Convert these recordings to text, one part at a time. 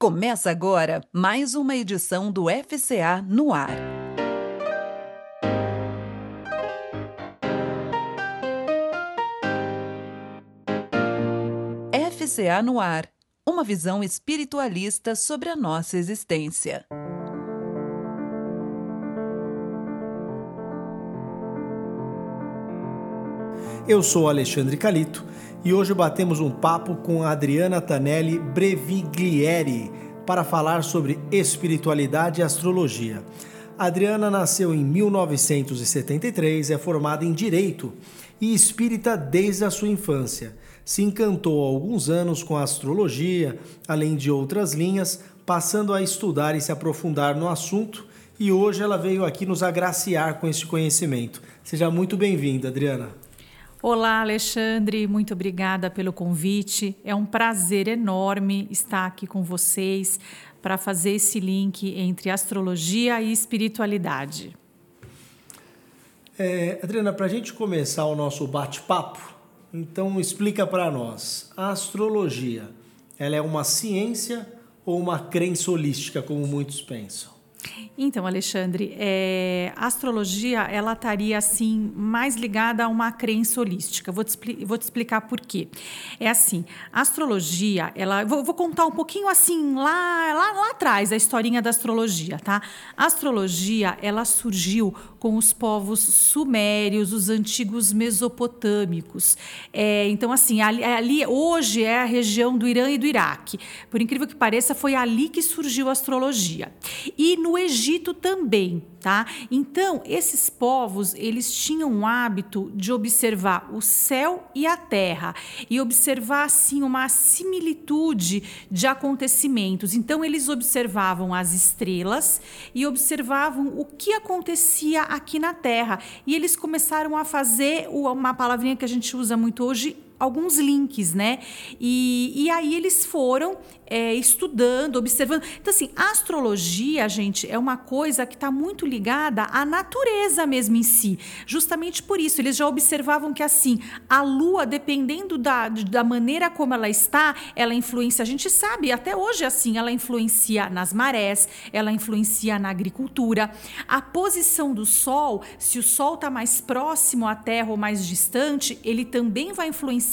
Começa agora mais uma edição do FCA no ar. FCA no ar. Uma visão espiritualista sobre a nossa existência. Eu sou Alexandre Calito e hoje batemos um papo com Adriana Tanelli Breviglieri para falar sobre espiritualidade e astrologia. Adriana nasceu em 1973, é formada em Direito e espírita desde a sua infância. Se encantou há alguns anos com a astrologia, além de outras linhas, passando a estudar e se aprofundar no assunto, e hoje ela veio aqui nos agraciar com esse conhecimento. Seja muito bem-vinda, Adriana. Olá, Alexandre, muito obrigada pelo convite. É um prazer enorme estar aqui com vocês para fazer esse link entre astrologia e espiritualidade. É, Adriana, para a gente começar o nosso bate-papo, então explica para nós: a astrologia, ela é uma ciência ou uma crença holística, como muitos pensam? Então, Alexandre, é, a astrologia ela estaria assim mais ligada a uma crença holística. Vou te, vou te explicar por quê. É assim, a astrologia, ela, vou, vou, contar um pouquinho assim lá, lá, lá atrás a historinha da astrologia, tá? A astrologia ela surgiu com os povos sumérios, os antigos mesopotâmicos. É, então, assim, ali, ali hoje é a região do Irã e do Iraque. Por incrível que pareça, foi ali que surgiu a astrologia. E no Egito Egito também, tá? Então, esses povos, eles tinham o hábito de observar o céu e a terra e observar assim uma similitude de acontecimentos. Então, eles observavam as estrelas e observavam o que acontecia aqui na terra. E eles começaram a fazer uma palavrinha que a gente usa muito hoje, alguns links, né? E, e aí eles foram é, estudando, observando. Então, assim, a astrologia, gente, é uma coisa que está muito ligada à natureza mesmo em si. Justamente por isso, eles já observavam que, assim, a lua, dependendo da, da maneira como ela está, ela influencia. A gente sabe, até hoje, assim, ela influencia nas marés, ela influencia na agricultura. A posição do sol, se o sol está mais próximo à Terra ou mais distante, ele também vai influenciar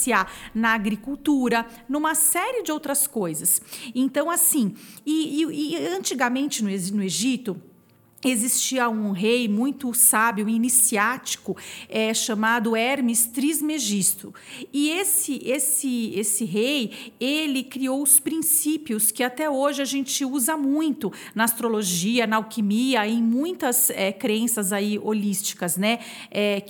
na agricultura, numa série de outras coisas. Então, assim, e, e, e antigamente no, no Egito, existia um rei muito sábio, iniciático, é, chamado Hermes Trismegisto. E esse, esse, esse rei, ele criou os princípios que até hoje a gente usa muito na astrologia, na alquimia, em muitas é, crenças aí holísticas, né? É,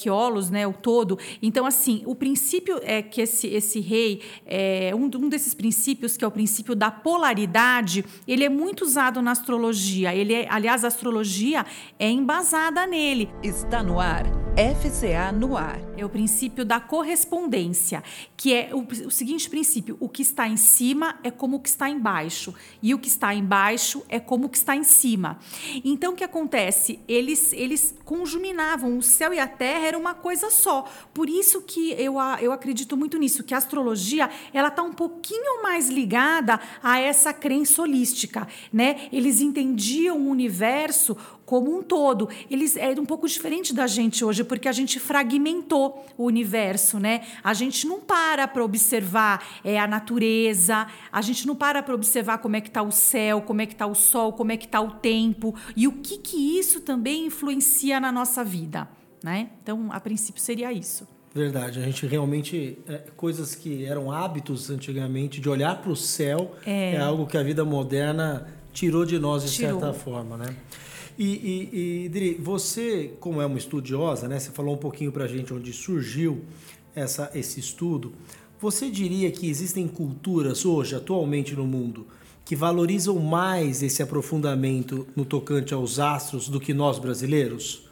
né? O todo. Então, assim, o princípio é que esse, esse rei, é, um, um desses princípios, que é o princípio da polaridade, ele é muito usado na astrologia. Ele é, aliás, a astrologia é embasada nele. Está no ar. FCA no ar. É o princípio da correspondência, que é o, o, seguinte princípio: o que está em cima é como o que está embaixo, e o que está embaixo é como o que está em cima. Então, o que acontece? Eles, eles conjuminavam, o céu e a terra era uma coisa só. Por isso que eu, eu acredito muito nisso, que a astrologia ela está um pouquinho mais ligada a essa crença holística. Né? Eles entendiam o universo como um todo. Eles é um pouco diferente da gente hoje, porque a gente fragmentou o universo, né? A gente não para para observar é, a natureza, a gente não para para observar como é que está o céu, como é que está o sol, como é que está o tempo e o que que isso também influencia na nossa vida, né? Então, a princípio seria isso. Verdade, a gente realmente é, coisas que eram hábitos antigamente de olhar para o céu é. é. algo que a vida moderna tirou de nós de tirou. certa forma, né? E, e, e Dri, você, como é uma estudiosa, né? Você falou um pouquinho para a gente onde surgiu essa, esse estudo. Você diria que existem culturas hoje, atualmente no mundo, que valorizam mais esse aprofundamento no tocante aos astros do que nós brasileiros?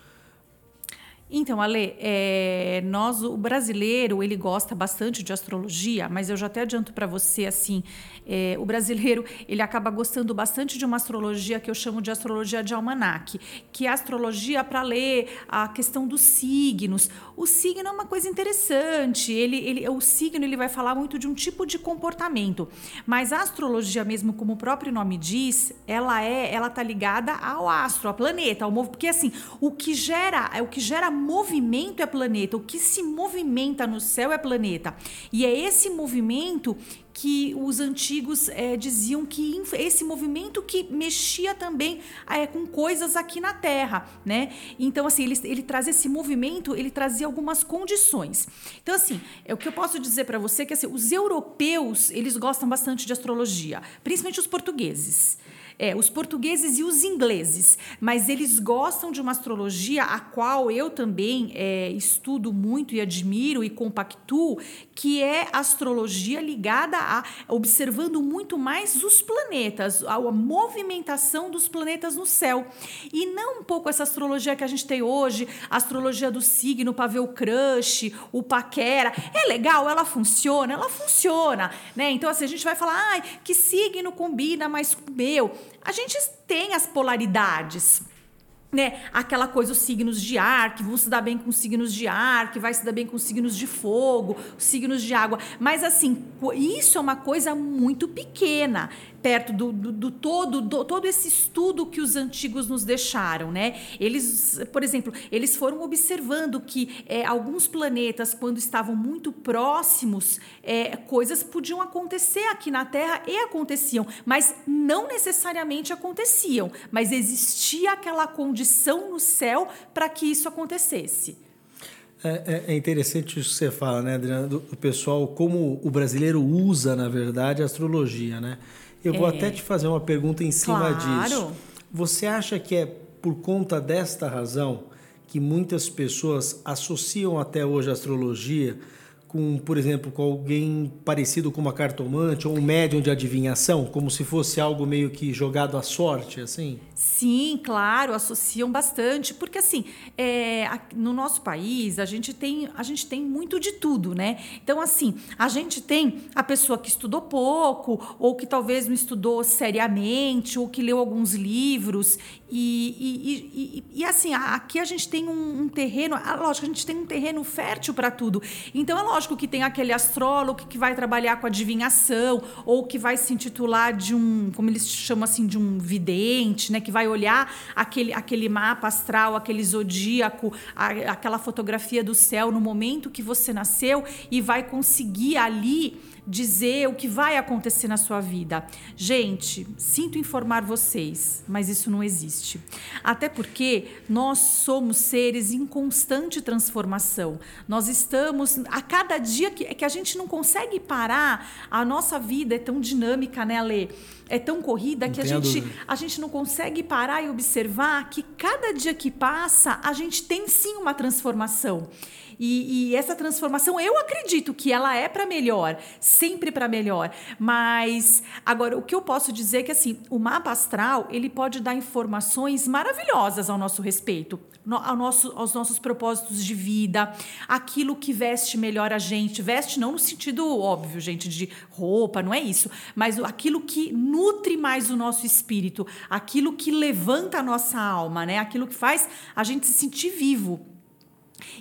Então, Ale, é, nós, o brasileiro, ele gosta bastante de astrologia, mas eu já até adianto para você assim, é, o brasileiro ele acaba gostando bastante de uma astrologia que eu chamo de astrologia de almanaque, que é a astrologia para ler a questão dos signos. O signo é uma coisa interessante. Ele, ele, o signo ele vai falar muito de um tipo de comportamento, mas a astrologia mesmo, como o próprio nome diz, ela é, ela tá ligada ao astro, ao planeta, ao porque assim, o que gera, é o que gera movimento é planeta, o que se movimenta no céu é planeta. E é esse movimento que os antigos é, diziam que esse movimento que mexia também é, com coisas aqui na Terra, né? Então, assim, ele, ele traz esse movimento, ele trazia algumas condições. Então, assim, é o que eu posso dizer para você que assim, os europeus, eles gostam bastante de astrologia, principalmente os portugueses é, os portugueses e os ingleses, mas eles gostam de uma astrologia a qual eu também é, estudo muito e admiro e compactuo, que é astrologia ligada a observando muito mais os planetas, a, a movimentação dos planetas no céu. E não um pouco essa astrologia que a gente tem hoje, a astrologia do signo para ver o crush, o paquera. É legal, ela funciona, ela funciona, né? Então assim, a gente vai falar, ai, que signo combina mais com o meu? A gente tem as polaridades né? Aquela coisa, os signos de ar, que vão se dar bem com os signos de ar, que vai se dar bem com os signos de fogo, os signos de água. Mas, assim, isso é uma coisa muito pequena perto do, do, do todo do, todo esse estudo que os antigos nos deixaram, né? Eles, por exemplo, eles foram observando que é, alguns planetas, quando estavam muito próximos, é, coisas podiam acontecer aqui na Terra e aconteciam, mas não necessariamente aconteciam, mas existia aquela condição no céu para que isso acontecesse. É, é, é, interessante isso que você fala, né, Adriana, do, do pessoal, como o brasileiro usa, na verdade, a astrologia, né? Eu vou é. até te fazer uma pergunta em cima claro. disso. Você acha que é por conta desta razão que muitas pessoas associam até hoje a astrologia com, por exemplo, com alguém parecido com uma cartomante ou um médium de adivinhação, como se fosse algo meio que jogado à sorte, assim? Sim, claro, associam bastante, porque assim, é, no nosso país a gente tem a gente tem muito de tudo, né? Então assim, a gente tem a pessoa que estudou pouco ou que talvez não estudou seriamente ou que leu alguns livros e, e, e, e assim aqui a gente tem um, um terreno, lógico, a gente tem um terreno fértil para tudo. Então é lógico que tem aquele astrólogo que vai trabalhar com adivinhação ou que vai se intitular de um, como eles chamam assim, de um vidente, né? Que vai olhar aquele, aquele mapa astral, aquele zodíaco, a, aquela fotografia do céu no momento que você nasceu e vai conseguir ali dizer o que vai acontecer na sua vida. Gente, sinto informar vocês, mas isso não existe. Até porque nós somos seres em constante transformação. Nós estamos a cada dia que, que a gente não consegue parar, a nossa vida é tão dinâmica, né, Lê? É tão corrida que a gente, a gente não consegue parar e observar que cada dia que passa, a gente tem sim uma transformação. E, e essa transformação, eu acredito que ela é para melhor, sempre para melhor. Mas agora o que eu posso dizer é que assim, o mapa astral ele pode dar informações maravilhosas ao nosso respeito, no, ao nosso, aos nossos propósitos de vida, aquilo que veste melhor a gente, veste não no sentido óbvio, gente, de roupa, não é isso, mas aquilo que nutre mais o nosso espírito, aquilo que levanta a nossa alma, né? Aquilo que faz a gente se sentir vivo.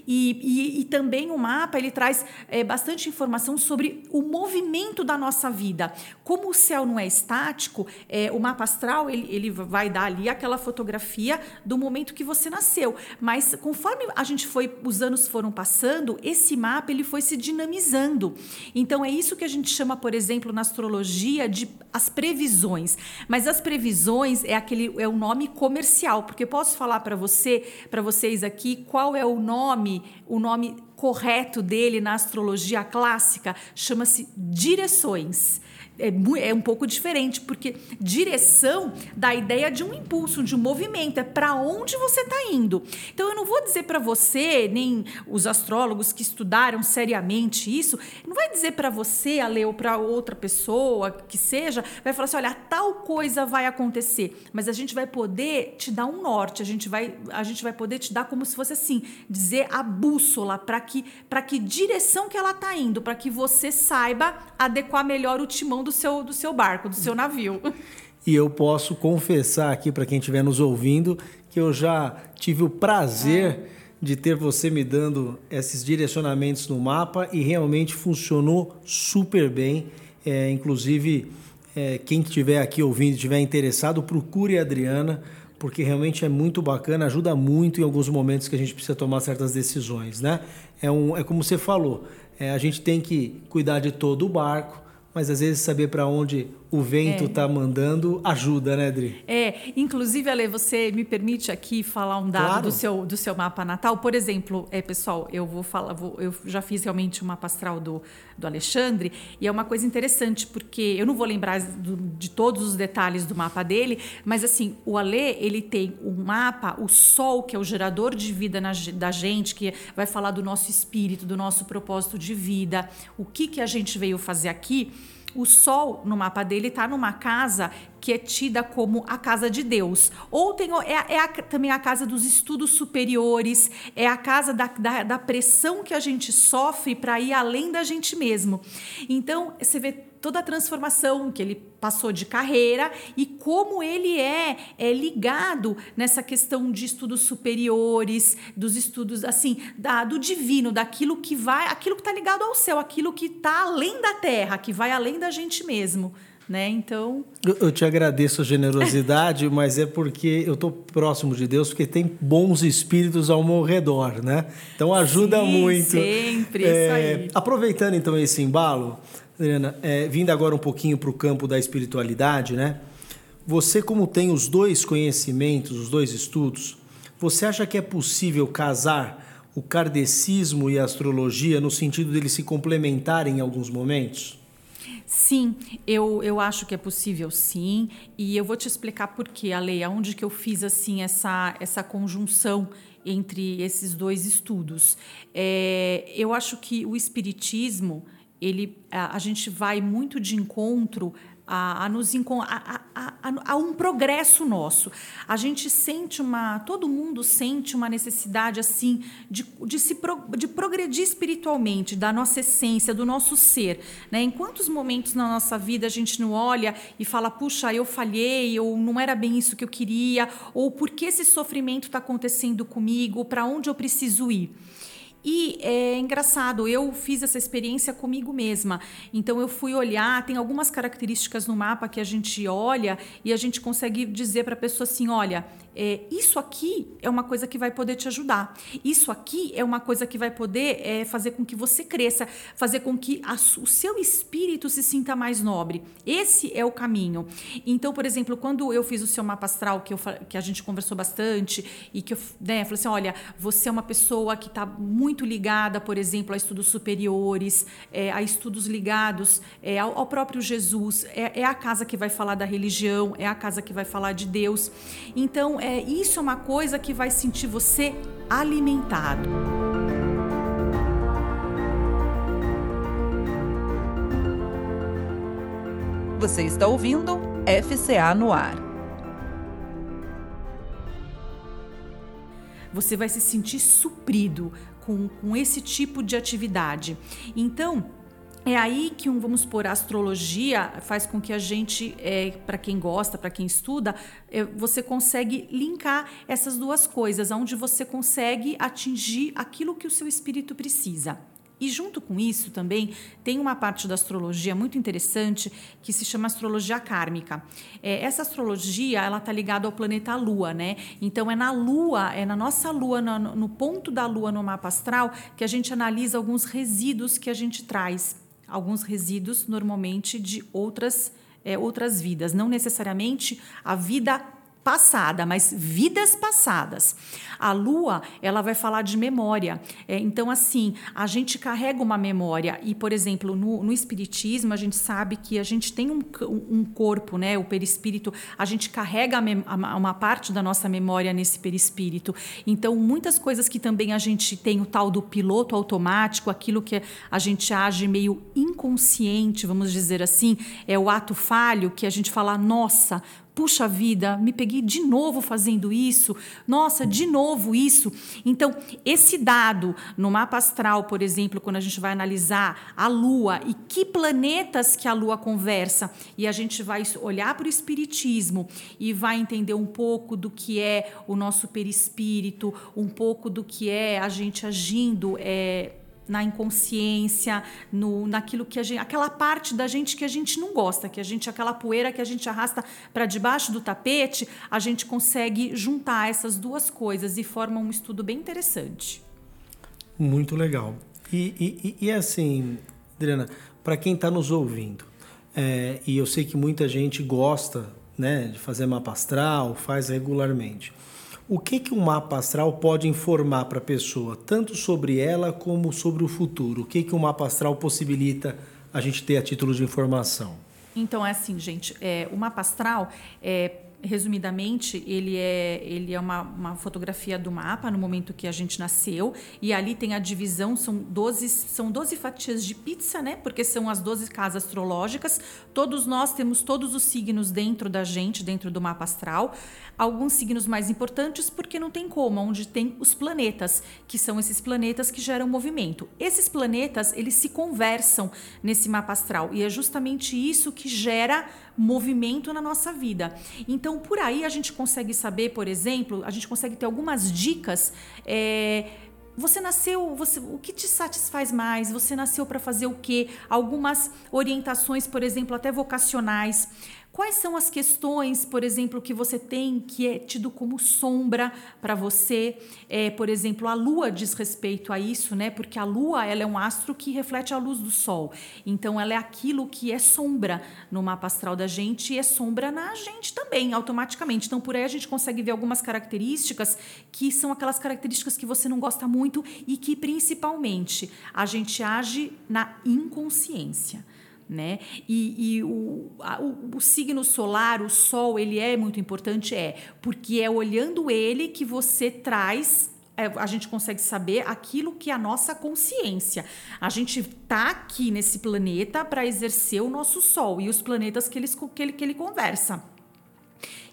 E, e, e, também o mapa ele traz é, bastante informação sobre o movimento da nossa vida. Como o céu não é estático, é, o mapa astral ele, ele vai dar ali aquela fotografia do momento que você nasceu. Mas conforme a gente foi, os anos foram passando, esse mapa ele foi se dinamizando. Então é isso que a gente chama, por exemplo, na astrologia de as previsões. Mas as previsões é aquele é o nome comercial, porque posso falar para você, para vocês aqui, qual é o nome nome, o nome correto dele na astrologia clássica chama-se direções. É, é um pouco diferente, porque direção dá a ideia de um impulso, de um movimento, é para onde você está indo. Então eu não vou dizer para você, nem os astrólogos que estudaram seriamente isso, não vai dizer para você, a ou para outra pessoa que seja, vai falar assim: olha, tal coisa vai acontecer, mas a gente vai poder te dar um norte, a gente vai, a gente vai poder te dar como se fosse assim, dizer a bússola para que, que direção que ela está indo, para que você saiba adequar melhor o timão do seu, do seu barco, do seu navio. E eu posso confessar aqui para quem estiver nos ouvindo que eu já tive o prazer de ter você me dando esses direcionamentos no mapa e realmente funcionou super bem. É, inclusive, é, quem estiver aqui ouvindo, estiver interessado, procure a Adriana, porque realmente é muito bacana, ajuda muito em alguns momentos que a gente precisa tomar certas decisões, né? É, um, é como você falou, é, a gente tem que cuidar de todo o barco, mas às vezes saber para onde o vento está é. Tá mandando ajuda, né, Adri? É, inclusive, Ale, você me permite aqui falar um dado claro. do, seu, do seu mapa natal? Por exemplo, é, pessoal, eu vou falar, vou, eu já fiz realmente uma astral do, do Alexandre, e é uma coisa interessante, porque eu não vou lembrar do, de todos os detalhes do mapa dele, mas assim, o Ale, ele tem um mapa, o Sol, que é o gerador de vida na, da gente, que vai falar do nosso espírito, do nosso propósito de vida, o que, que a gente veio fazer aqui o Sol, no mapa dele, está numa casa que é tida como a casa de Deus. Ou tem, é, é a, também a casa dos estudos superiores, é a casa da, da, da pressão que a gente sofre para ir além da gente mesmo. Então, você vê toda a transformação que ele passou de carreira e como ele é, é ligado nessa questão de estudos superiores, dos estudos assim, da, do divino, daquilo que vai, aquilo que está ligado ao céu, aquilo que está além da terra, que vai além da gente mesmo. Né? Então. Eu, eu te agradeço a generosidade, mas é porque eu estou próximo de Deus, porque tem bons espíritos ao meu redor, né? Então ajuda Sim, muito. Sempre, é, isso aí. Aproveitando então esse embalo, Adriana, é, vindo agora um pouquinho para o campo da espiritualidade, né? Você, como tem os dois conhecimentos, os dois estudos, você acha que é possível casar o kardecismo e a astrologia no sentido deles se complementarem em alguns momentos? Sim, eu, eu acho que é possível sim, e eu vou te explicar por quê, Ale, aonde que eu fiz assim essa, essa conjunção entre esses dois estudos. É, eu acho que o espiritismo, ele, a, a gente vai muito de encontro a, a nos a, a, a, um progresso nosso. A gente sente uma, todo mundo sente uma necessidade assim de, de se pro, de progredir espiritualmente, da nossa essência, do nosso ser. Né? Em quantos momentos na nossa vida a gente não olha e fala, puxa, eu falhei, ou não era bem isso que eu queria, ou por que esse sofrimento está acontecendo comigo, para onde eu preciso ir? E é engraçado, eu fiz essa experiência comigo mesma. Então eu fui olhar, tem algumas características no mapa que a gente olha e a gente consegue dizer para a pessoa assim: olha, é, isso aqui é uma coisa que vai poder te ajudar. Isso aqui é uma coisa que vai poder é, fazer com que você cresça, fazer com que a, o seu espírito se sinta mais nobre. Esse é o caminho. Então, por exemplo, quando eu fiz o seu mapa astral, que, eu, que a gente conversou bastante, e que eu né, falei assim: olha, você é uma pessoa que está muito ligada, por exemplo, a estudos superiores, é, a estudos ligados é, ao, ao, próprio Jesus, é, é a casa que vai falar da religião, é a casa que vai falar de Deus. Então, é, isso é uma coisa que vai sentir você alimentado. Você está ouvindo FCA no ar. Você vai se sentir suprido com, com esse tipo de atividade. Então, é aí que um, vamos por astrologia faz com que a gente, é, para quem gosta, para quem estuda, é, você consegue linkar essas duas coisas, onde você consegue atingir aquilo que o seu espírito precisa. E junto com isso também tem uma parte da astrologia muito interessante que se chama astrologia kármica. É, essa astrologia ela está ligada ao planeta Lua, né? Então é na Lua, é na nossa Lua, no, no ponto da Lua no mapa astral que a gente analisa alguns resíduos que a gente traz alguns resíduos, normalmente de outras, é, outras vidas. Não necessariamente a vida passada, mas vidas passadas. A lua, ela vai falar de memória. É, então, assim, a gente carrega uma memória. E, por exemplo, no, no Espiritismo, a gente sabe que a gente tem um, um corpo, né? O perispírito, a gente carrega a, uma parte da nossa memória nesse perispírito. Então, muitas coisas que também a gente tem o tal do piloto automático, aquilo que a gente age meio inconsciente, vamos dizer assim, é o ato falho que a gente fala, nossa, puxa vida, me peguei de novo fazendo isso, nossa, de novo isso. Então, esse dado no mapa astral, por exemplo, quando a gente vai analisar a Lua e que planetas que a Lua conversa, e a gente vai olhar para o Espiritismo e vai entender um pouco do que é o nosso perispírito, um pouco do que é a gente agindo. É, na inconsciência, no, naquilo que a gente, aquela parte da gente que a gente não gosta, que a gente aquela poeira que a gente arrasta para debaixo do tapete, a gente consegue juntar essas duas coisas e forma um estudo bem interessante. Muito legal. E, e, e assim, Adriana, para quem está nos ouvindo, é, e eu sei que muita gente gosta né, de fazer mapa astral, faz regularmente. O que, que um mapa astral pode informar para a pessoa, tanto sobre ela como sobre o futuro? O que, que um mapa astral possibilita a gente ter a título de informação? Então, é assim, gente, é, o mapa astral é resumidamente, ele é, ele é uma, uma fotografia do mapa no momento que a gente nasceu, e ali tem a divisão, são 12, são 12 fatias de pizza, né? Porque são as 12 casas astrológicas. Todos nós temos todos os signos dentro da gente, dentro do mapa astral. Alguns signos mais importantes, porque não tem como, onde tem os planetas, que são esses planetas que geram movimento. Esses planetas, eles se conversam nesse mapa astral, e é justamente isso que gera movimento na nossa vida. Então, por aí a gente consegue saber, por exemplo, a gente consegue ter algumas dicas. É, você nasceu, você, o que te satisfaz mais? Você nasceu para fazer o quê? Algumas orientações, por exemplo, até vocacionais. Quais são as questões, por exemplo, que você tem que é tido como sombra para você? É, por exemplo, a Lua diz respeito a isso, né? Porque a Lua ela é um astro que reflete a luz do Sol. Então, ela é aquilo que é sombra no mapa astral da gente e é sombra na gente também, automaticamente. Então, por aí a gente consegue ver algumas características que são aquelas características que você não gosta muito e que, principalmente, a gente age na inconsciência né? E, e o, a, o, o, signo solar, o Sol, ele é muito importante, é porque é olhando ele que você traz. É, a gente consegue saber aquilo que é a nossa consciência. A gente está aqui nesse planeta para exercer o nosso Sol e os planetas que, que, ele, que ele conversa.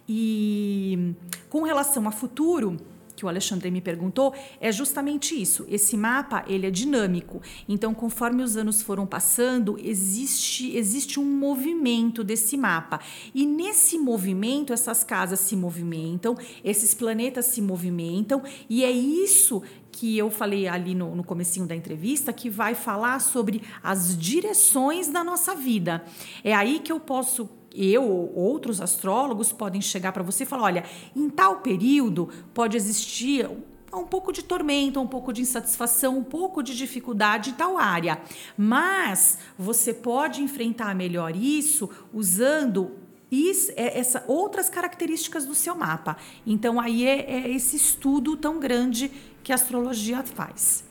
E com relação a futuro, que o Alexandre me perguntou é justamente isso. Esse mapa ele é dinâmico. Então, conforme os anos foram passando, existe existe um movimento desse mapa. E nesse movimento, essas casas se movimentam, esses planetas se movimentam, e é isso que eu falei ali no, no comecinho da entrevista, que vai falar sobre as direções da nossa vida. É aí que eu posso eu ou outros astrólogos podem chegar para você e falar: olha, em tal período pode existir um pouco de tormento, um pouco de insatisfação, um pouco de dificuldade em tal área. Mas você pode enfrentar melhor isso usando isso, é, essa, outras características do seu mapa. Então, aí é, é esse estudo tão grande que a astrologia faz.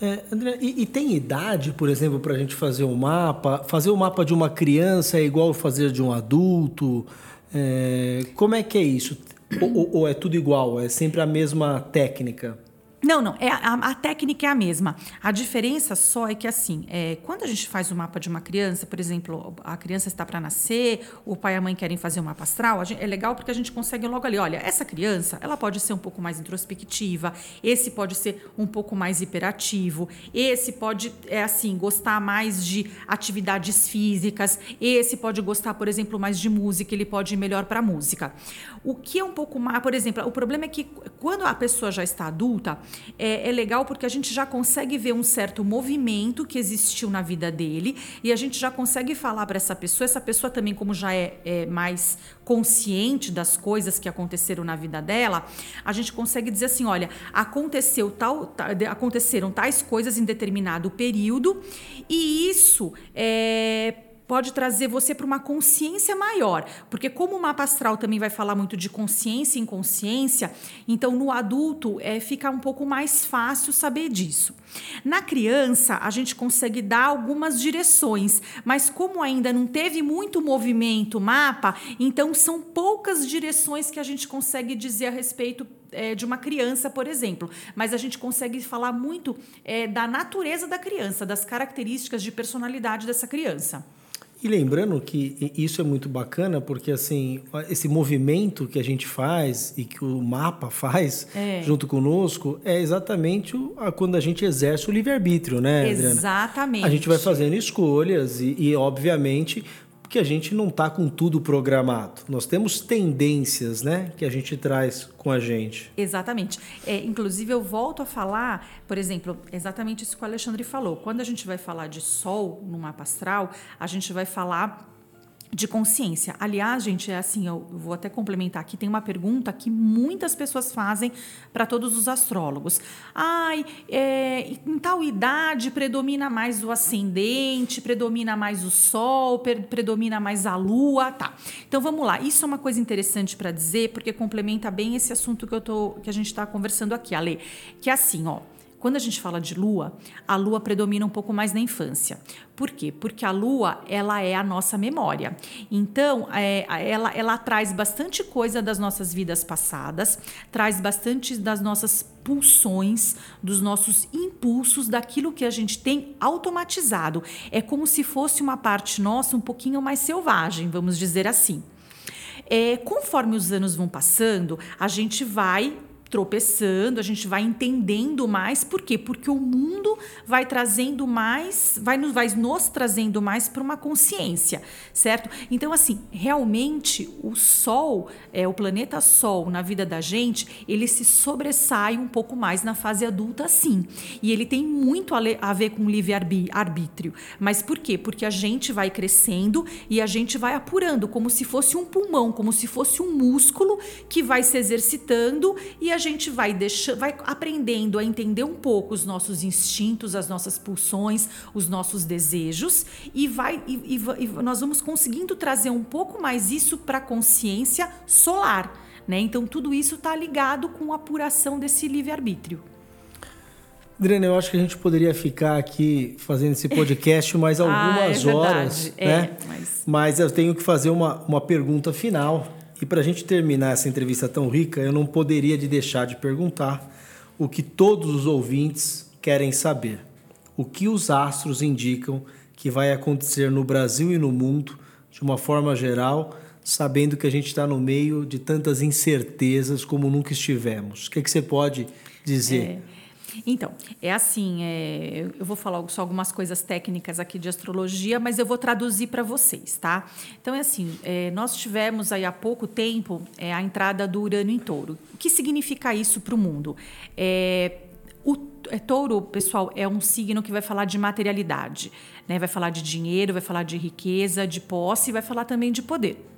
É, André, e, e, tem idade, por exemplo, para a gente fazer um mapa? Fazer o um mapa de uma criança é igual fazer de um adulto? É, como é que é isso? Ou, ou, é tudo igual? É sempre a mesma técnica? Não, não. É, a, a, técnica é a mesma. A diferença só é que, assim, é, quando a gente faz o mapa de uma criança, por exemplo, a criança está para nascer, o pai e a mãe querem fazer um mapa astral, gente, é legal porque a gente consegue logo ali, olha, essa criança, ela pode ser um pouco mais introspectiva, esse pode ser um pouco mais hiperativo, esse pode, é assim, gostar mais de atividades físicas, esse pode gostar, por exemplo, mais de música, ele pode ir melhor para música. O que é um pouco mais, por exemplo, o problema é que quando a pessoa já está adulta, é, é legal porque a gente já consegue ver um certo movimento que existiu na vida dele e a gente já consegue falar para essa pessoa, essa pessoa também, como já é, é mais consciente das coisas que aconteceram na vida dela, a gente consegue dizer assim, olha, aconteceu tal, aconteceram tais coisas em determinado período e isso é pode trazer você para uma consciência maior, porque como o mapa astral também vai falar muito de consciência e inconsciência, então no adulto é, fica um pouco mais fácil saber disso. Na criança, a gente consegue dar algumas direções, mas como ainda não teve muito movimento mapa, então são poucas direções que a gente consegue dizer a respeito é, de uma criança, por exemplo. Mas a gente consegue falar muito é, da natureza da criança, das características de personalidade dessa criança. E lembrando que isso é muito bacana, porque assim, esse movimento que a gente faz e que o mapa faz é. junto conosco é exatamente o, a, quando a gente exerce o livre-arbítrio, né, Adriana? Exatamente. A gente vai fazendo escolhas e, e obviamente, porque a gente não está com tudo programado. Nós temos tendências, né, que a gente traz com a gente. Exatamente. É, inclusive, eu volto a falar, por exemplo, exatamente isso que o Alexandre falou. Quando a gente vai falar de Sol no mapa astral, a gente vai falar de consciência. Aliás, gente, é assim, eu vou até complementar aqui, tem uma pergunta que muitas pessoas fazem para todos os astrólogos. Ai, é, em tal idade predomina mais o ascendente, predomina mais o sol, predomina mais a lua, tá. Então vamos lá. Isso é uma coisa interessante para dizer, porque complementa bem esse assunto que eu tô que a gente está conversando aqui, Ale, que é assim, ó, quando a gente fala de lua, a lua predomina um pouco mais na infância. Por quê? Porque a lua, ela é a nossa memória. Então, é, ela, ela traz bastante coisa das nossas vidas passadas, traz bastante das nossas pulsões, dos nossos impulsos, daquilo que a gente tem automatizado. É como se fosse uma parte nossa um pouquinho mais selvagem, vamos dizer assim. É, conforme os anos vão passando, a gente vai tropeçando, a gente vai entendendo mais. Por quê? Porque o mundo vai trazendo mais, vai nos, vai nos trazendo mais para uma consciência, certo? Então, assim, realmente o Sol, é, o planeta Sol na vida da gente, ele se sobressai um pouco mais na fase adulta, sim. E ele tem muito a, a ver com livre-arbítrio. Mas por quê? Porque a gente vai crescendo e a gente vai apurando, como se fosse um pulmão, como se fosse um músculo que vai se exercitando e a a gente vai deixando, vai aprendendo a entender um pouco os nossos instintos, as nossas pulsões, os nossos desejos e vai e, e, e nós vamos conseguindo trazer um pouco mais isso para a consciência solar, né? Então tudo isso está ligado com a apuração desse livre arbítrio. Adriana, eu acho que a gente poderia ficar aqui fazendo esse podcast mais algumas ah, é horas, né? É, mas... mas eu tenho que fazer uma, uma pergunta final e para a gente terminar essa entrevista tão rica, eu não poderia de deixar de perguntar o que todos os ouvintes querem saber. O que os astros indicam que vai acontecer no Brasil e no mundo, de uma forma geral, sabendo que a gente está no meio de tantas incertezas como nunca estivemos? O que, é que você pode dizer? É. Então, é assim, é, eu vou falar só algumas coisas técnicas aqui de astrologia, mas eu vou traduzir para vocês, tá? Então, é assim, é, nós tivemos aí há pouco tempo é, a entrada do Urano em Touro. O que significa isso para o mundo? É, o é, touro, pessoal, é um signo que vai falar de materialidade, né? Vai falar de dinheiro, vai falar de riqueza, de posse, vai falar também de poder.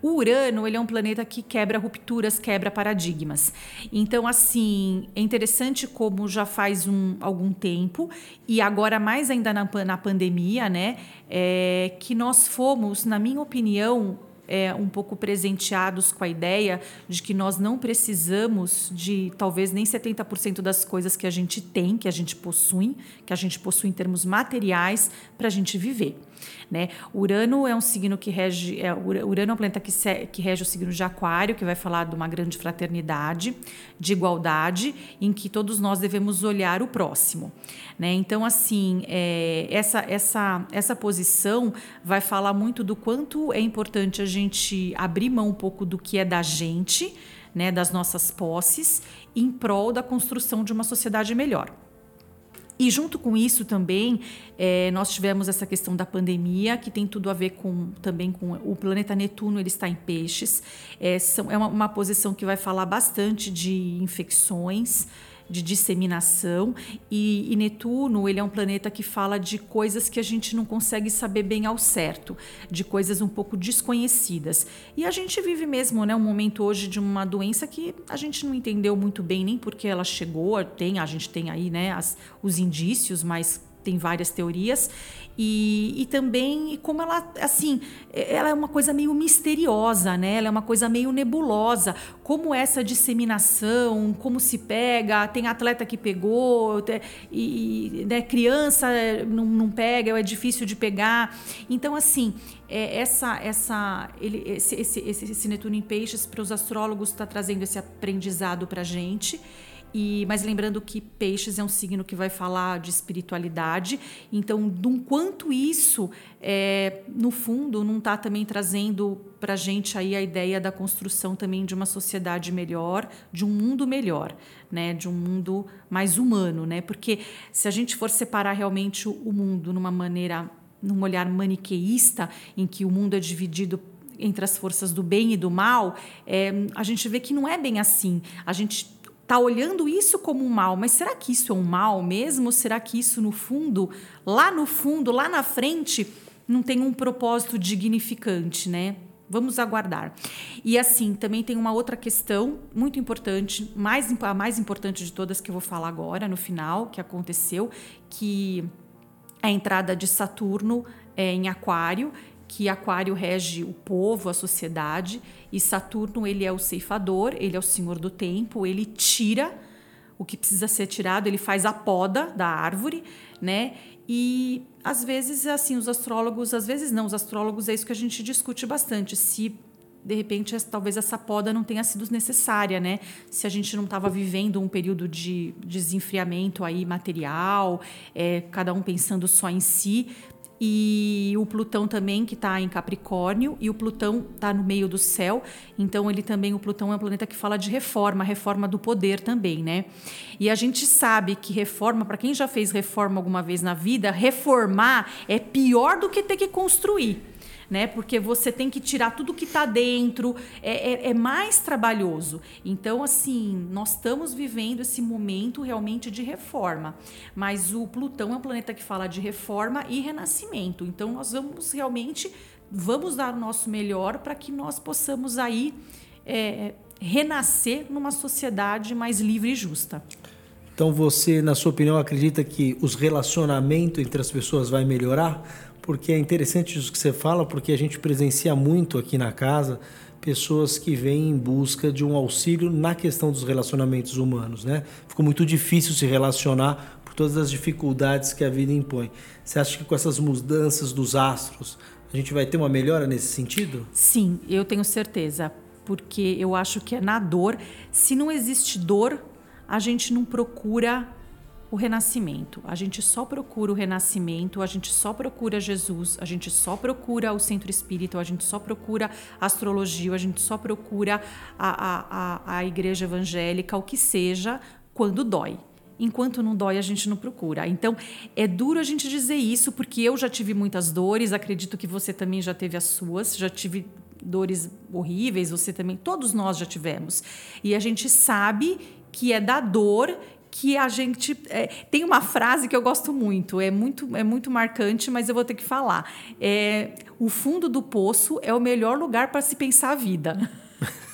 O Urano, ele é um planeta que quebra rupturas, quebra paradigmas. Então, assim, é interessante como já faz um, algum tempo e agora mais ainda na, na pandemia, né? É, que nós fomos, na minha opinião, é, um pouco presenteados com a ideia de que nós não precisamos de talvez nem 70% das coisas que a gente tem, que a gente possui, que a gente possui em termos materiais para a gente viver. Né? Urano é um signo que rege. É, Urano é um planeta que, se, que rege o signo de Aquário, que vai falar de uma grande fraternidade, de igualdade, em que todos nós devemos olhar o próximo. Né? Então, assim, é, essa, essa, essa posição vai falar muito do quanto é importante a gente abrir mão um pouco do que é da gente, né, das nossas posses, em prol da construção de uma sociedade melhor. E junto com isso também é, nós tivemos essa questão da pandemia que tem tudo a ver com também com o planeta Netuno ele está em peixes é, são, é uma, uma posição que vai falar bastante de infecções de disseminação e, e, Netuno ele é um planeta que fala de coisas que a gente não consegue saber bem ao certo, de coisas um pouco desconhecidas. E a gente vive mesmo, né, um momento hoje de uma doença que a gente não entendeu muito bem nem porque ela chegou, tem a gente tem aí, né, as, os indícios, mas tem várias teorias E, e também como ela, assim, ela é uma coisa meio misteriosa, né? Ela é uma coisa meio nebulosa. Como essa disseminação, como se pega, tem atleta que pegou, e né, criança não, não pega, é difícil de pegar. Então, assim, é, essa, essa, ele, esse, esse, esse, esse Netuno em Peixes, para os astrólogos, está trazendo esse aprendizado para a gente. E, mas lembrando que peixes é um signo que vai falar de espiritualidade, então, do quanto isso, é, no fundo, não está também trazendo para a gente aí a ideia da construção também de uma sociedade melhor, de um mundo melhor, né, de um mundo mais humano, né? Porque se a gente for separar realmente o mundo numa maneira, num olhar maniqueísta, em que o mundo é dividido entre as forças do bem e do mal, é, a gente vê que não é bem assim. A gente está olhando isso como um mal, mas será que isso é um mal mesmo? Será que isso, no fundo, lá no fundo, lá na frente, não tem um propósito dignificante, né? Vamos aguardar. E assim, também tem uma outra questão muito importante, mais, a mais importante de todas que eu vou falar agora, no final, que aconteceu, que é a entrada de Saturno é, em Aquário, que Aquário rege o povo, a sociedade, e Saturno ele é o ceifador, ele é o senhor do tempo, ele tira o que precisa ser tirado, ele faz a poda da árvore, né? E às vezes assim, os astrólogos, às vezes não, os astrólogos é isso que a gente discute bastante, se de repente talvez essa poda não tenha sido necessária, né? Se a gente não estava vivendo um período de desenfriamento aí material, é, cada um pensando só em si, e o Plutão também que está em Capricórnio e o Plutão está no meio do céu, então ele também o Plutão é um planeta que fala de reforma, reforma do poder também, né? E a gente sabe que reforma, para quem já fez reforma alguma vez na vida, reformar é pior do que ter que construir né? Porque você tem que tirar tudo que está dentro, é, é, é, mais trabalhoso. Então, assim, nós estamos vivendo esse momento realmente de reforma. Mas o Plutão é um planeta que fala de reforma e renascimento. Então, nós vamos realmente vamos dar o nosso melhor para que nós possamos aí é, renascer numa sociedade mais livre e justa. Então você, na sua opinião, acredita que os relacionamentos entre as pessoas vai melhorar? Porque é interessante isso que você fala, porque a gente presencia muito aqui na casa pessoas que vêm em busca de um auxílio na questão dos relacionamentos humanos, né? Ficou muito difícil se relacionar por todas as dificuldades que a vida impõe. Você acha que com essas mudanças dos astros a gente vai ter uma melhora nesse sentido? Sim, eu tenho certeza, porque eu acho que é na dor. Se não existe dor, a gente não procura o renascimento. A gente só procura o renascimento, a gente só procura Jesus, a gente só procura o centro espírita, a gente só procura astrologia, a gente só procura a, a, a, a igreja evangélica, o que seja, quando dói. Enquanto não dói, a gente não procura. Então, é duro a gente dizer isso, porque eu já tive muitas dores, acredito que você também já teve as suas, já tive dores horríveis, você também, todos nós já tivemos. E a gente sabe que é da dor que a gente é, tem uma frase que eu gosto muito, é muito é muito marcante, mas eu vou ter que falar. É, o fundo do poço é o melhor lugar para se pensar a vida.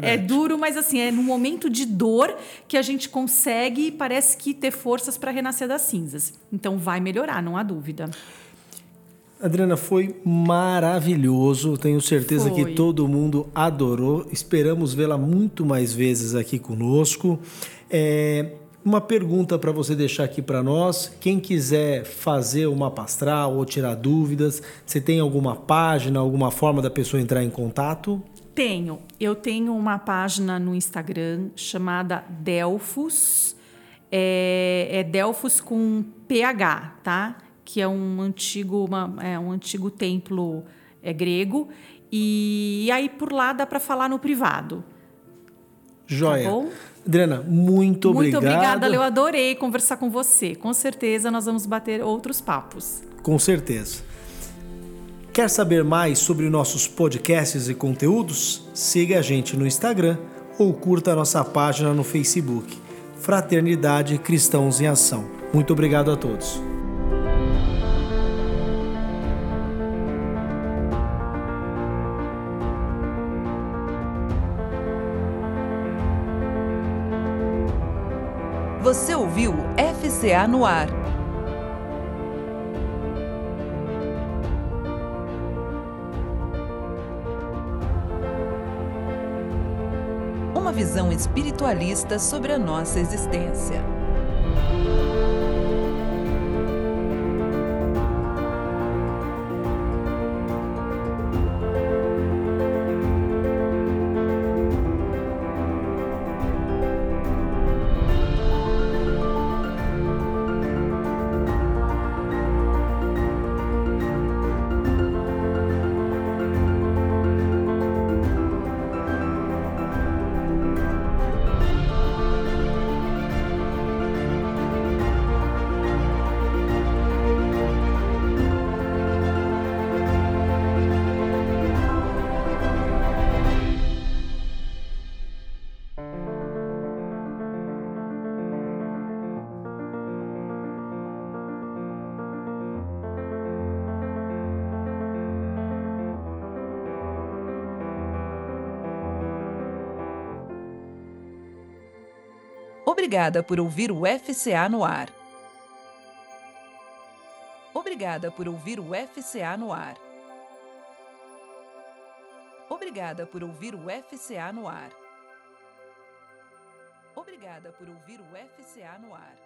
É, é, duro, mas assim, é no momento de dor que a gente consegue, parece que ter forças para renascer das cinzas. Então vai melhorar, não há dúvida. Adriana, foi maravilhoso. Tenho certeza foi. que todo mundo adorou. Esperamos vê-la muito mais vezes aqui conosco. É, uma pergunta para você deixar aqui para nós. Quem quiser fazer uma pastral ou tirar dúvidas, você tem alguma página, alguma forma da pessoa entrar em contato? Tenho. Eu tenho uma página no Instagram chamada Delfos. É, é Delfos com PH, tá? Que é um antigo, uma, é um antigo templo é, grego. E, e aí por lá dá para falar no privado. Joia. Tá bom? Adriana, muito, obrigado. Muito obrigada, eu adorei conversar com você. Com certeza nós vamos bater outros papos. Com certeza. Quer saber mais sobre nossos podcasts e conteúdos? Siga a gente no Instagram ou curta a nossa página no Facebook. Fraternidade Cristãos em Ação. Muito obrigado a todos. Você ouviu FCA no ar. Uma visão espiritualista sobre a nossa existência. Obrigada por ouvir o FCA no ar. Obrigada por ouvir o FCA no ar. Obrigada por ouvir o FCA no ar. Obrigada por ouvir o FCA no ar.